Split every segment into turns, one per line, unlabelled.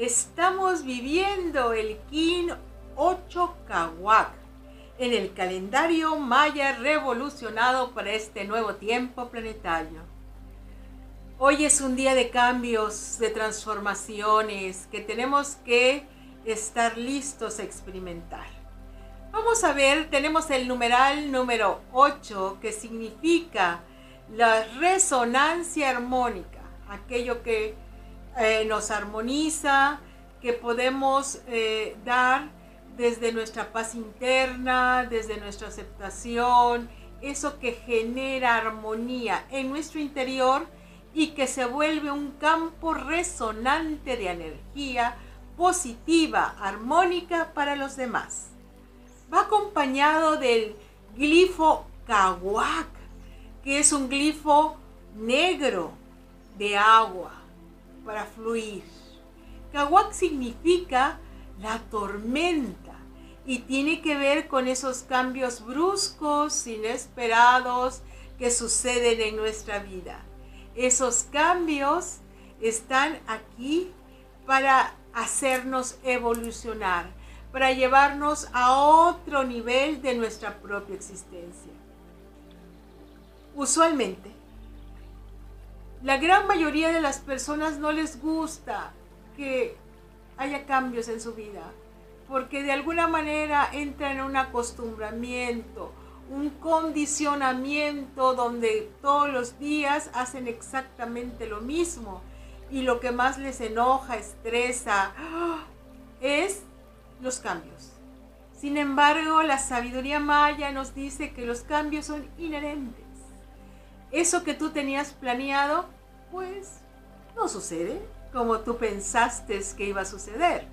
Estamos viviendo el Kin 8 Kawak en el calendario maya revolucionado para este nuevo tiempo planetario. Hoy es un día de cambios, de transformaciones que tenemos que estar listos a experimentar. Vamos a ver, tenemos el numeral número 8 que significa la resonancia armónica, aquello que eh, nos armoniza, que podemos eh, dar desde nuestra paz interna, desde nuestra aceptación, eso que genera armonía en nuestro interior y que se vuelve un campo resonante de energía positiva, armónica para los demás. Va acompañado del glifo Kawak, que es un glifo negro de agua para fluir. Kawak significa la tormenta y tiene que ver con esos cambios bruscos, inesperados que suceden en nuestra vida. Esos cambios están aquí para hacernos evolucionar, para llevarnos a otro nivel de nuestra propia existencia. Usualmente, la gran mayoría de las personas no les gusta que haya cambios en su vida, porque de alguna manera entra en un acostumbramiento, un condicionamiento donde todos los días hacen exactamente lo mismo. Y lo que más les enoja, estresa, es los cambios. Sin embargo, la sabiduría maya nos dice que los cambios son inherentes eso que tú tenías planeado, pues no sucede como tú pensaste que iba a suceder.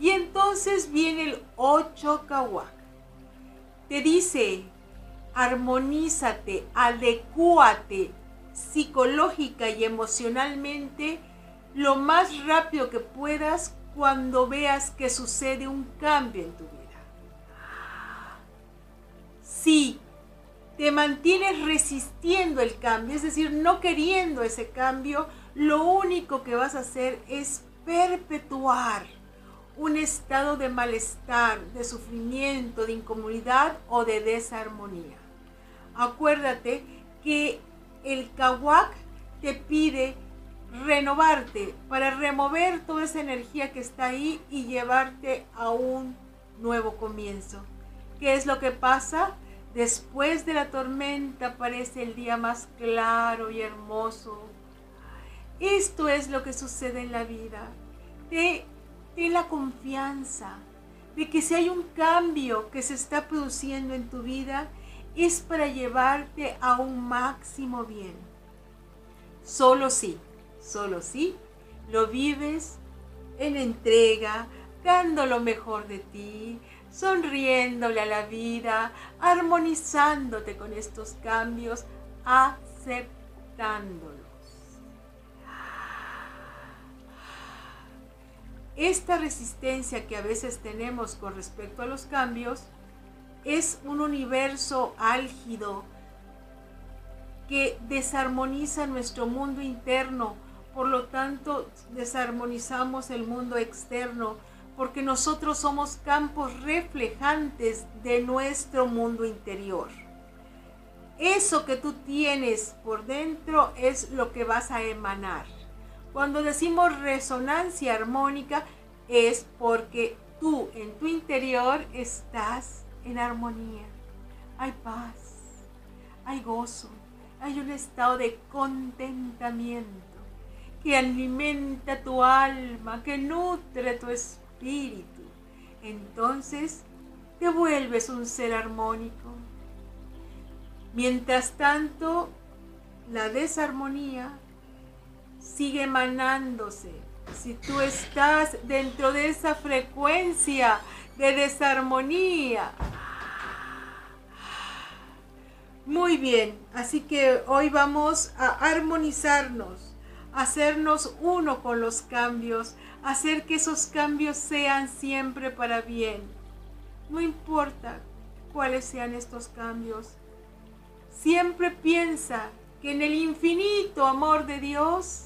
Y entonces viene el 8 Kawak. Te dice, armonízate, adecúate psicológica y emocionalmente lo más rápido que puedas cuando veas que sucede un cambio en tu vida. Sí, te mantienes resistiendo el cambio, es decir, no queriendo ese cambio, lo único que vas a hacer es perpetuar un estado de malestar, de sufrimiento, de incomodidad o de desarmonía. Acuérdate que el kawak te pide renovarte para remover toda esa energía que está ahí y llevarte a un nuevo comienzo. ¿Qué es lo que pasa? Después de la tormenta aparece el día más claro y hermoso. Esto es lo que sucede en la vida. Ten, la confianza de que si hay un cambio que se está produciendo en tu vida, es para llevarte a un máximo bien. Solo si, solo si lo vives en entrega, dando lo mejor de ti, sonriéndole a la vida, armonizándote con estos cambios, aceptándolos. Esta resistencia que a veces tenemos con respecto a los cambios es un universo álgido que desarmoniza nuestro mundo interno, por lo tanto desarmonizamos el mundo externo, porque nosotros somos campos reflejantes de nuestro mundo interior. Eso que tú tienes por dentro es lo que vas a emanar. Cuando decimos resonancia armónica es porque tú en tu interior estás en armonía. Hay paz, hay gozo, hay un estado de contentamiento que alimenta tu alma, que nutre tu espíritu espíritu, entonces te vuelves un ser armónico. Mientras tanto, la desarmonía sigue emanándose. Si tú estás dentro de esa frecuencia de desarmonía. Muy bien, así que hoy vamos a armonizarnos, hacernos uno con los cambios, hacer que esos cambios sean siempre para bien. No importa cuáles sean estos cambios. Siempre piensa que en el infinito amor de Dios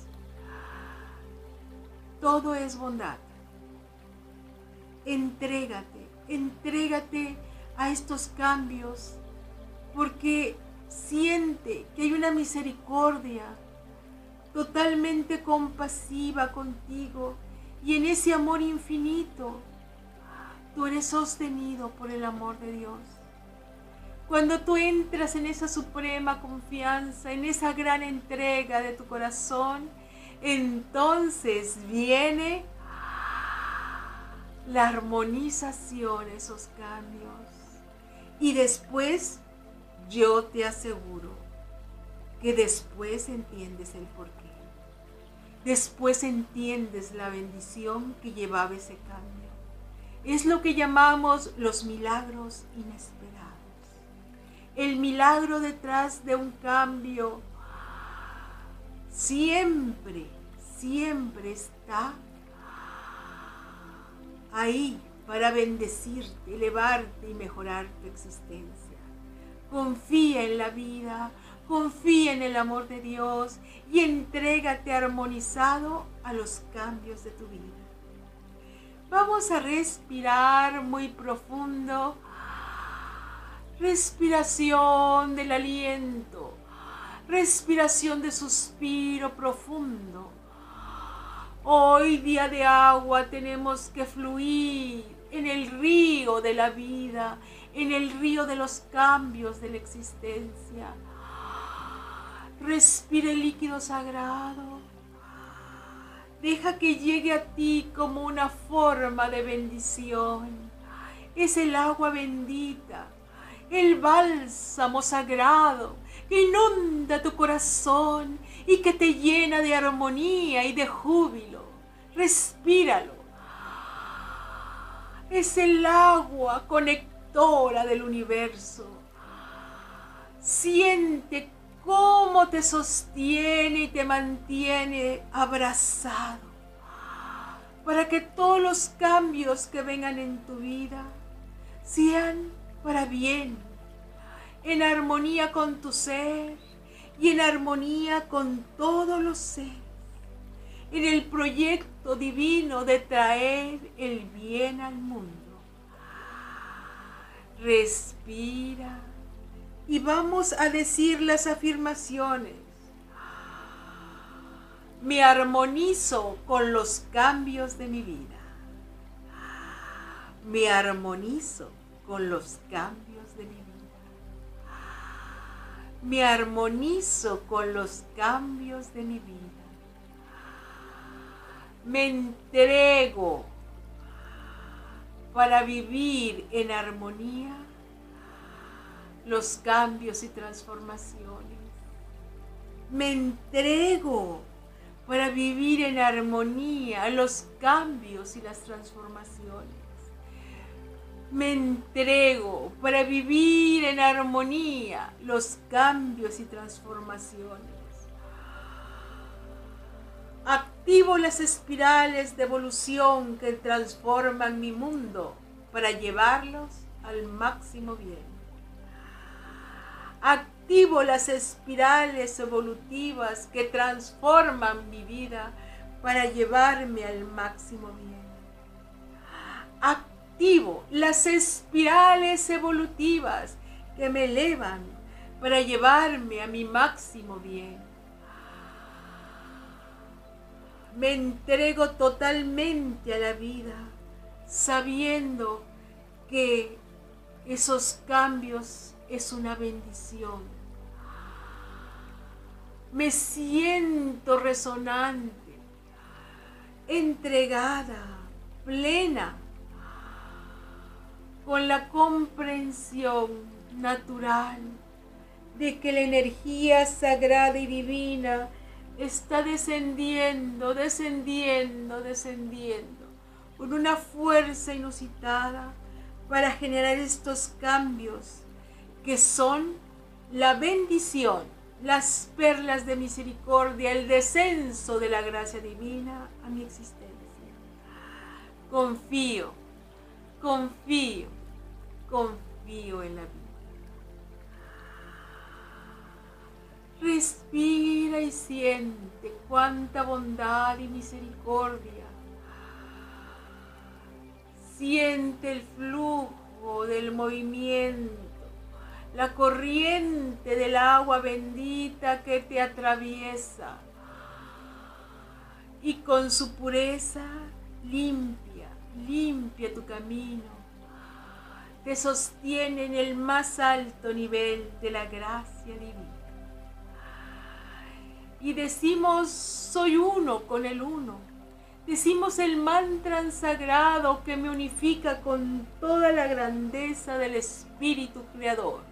todo es bondad. entrégate, entrégate a estos cambios, porque siente que hay una misericordia totalmente compasiva contigo y en ese amor infinito tú eres sostenido por el amor de Dios. Cuando tú entras en esa suprema confianza, en esa gran entrega de tu corazón, entonces viene la armonización, esos cambios. Y después yo te aseguro que después entiendes el porqué. Después entiendes la bendición que llevaba ese cambio. Es lo que llamamos los milagros inesperados. El milagro detrás de un cambio siempre, siempre está ahí para bendecirte, elevarte y mejorar tu existencia. Confía en la vida, confía en el amor de Dios y entrégate armonizado a los cambios de tu vida. Vamos a respirar muy profundo. Respiración del aliento. Respiración de suspiro profundo. Hoy día de agua tenemos que fluir en el río de la vida, en el río de los cambios de la existencia. Respire el líquido sagrado. Deja que llegue a ti como una forma de bendición. Es el agua bendita, el bálsamo sagrado que inunda tu corazón y que te llena de armonía y de júbilo. Respíralo. Es el agua conectora del universo. Siente cómo te sostiene y te mantiene abrazado para que todos los cambios que vengan en tu vida sean para bien, en armonía con tu ser y en armonía con todos los seres, en el proyecto divino de traer el bien al mundo. Respira y vamos a decir las afirmaciones. Me armonizo con los cambios de mi vida. Me armonizo con los cambios de mi vida me armonizo con los cambios de mi vida. Me entrego para vivir en armonía los cambios y transformaciones. Me entrego para vivir en armonía los cambios y las transformaciones me entrego para vivir en armonía los cambios y transformaciones. Activo las espirales de evolución que transforman mi mundo para llevarlos al máximo bien. Activo las espirales evolutivas que transforman mi vida para llevarme al máximo bien las espirales evolutivas que me elevan para llevarme a mi máximo bien. Me entrego totalmente a la vida, sabiendo que esos cambios es una bendición. Me siento resonante, entregada, plena con la comprensión natural de que la energía sagrada y divina está descendiendo, descendiendo, descendiendo, con una fuerza inusitada para generar estos cambios que son la bendición, las perlas de misericordia, el descenso de la gracia divina a mi existencia. Confío confío, confío en la vida. Respira y siente cuánta bondad y misericordia. Siente el flujo del movimiento, la corriente del agua bendita que te atraviesa y con su pureza limpia, limpia tu camino. Te sostiene en el más alto nivel de la gracia divina. Y decimos, soy uno con el uno. Decimos el mantra sagrado que me unifica con toda la grandeza del Espíritu Creador.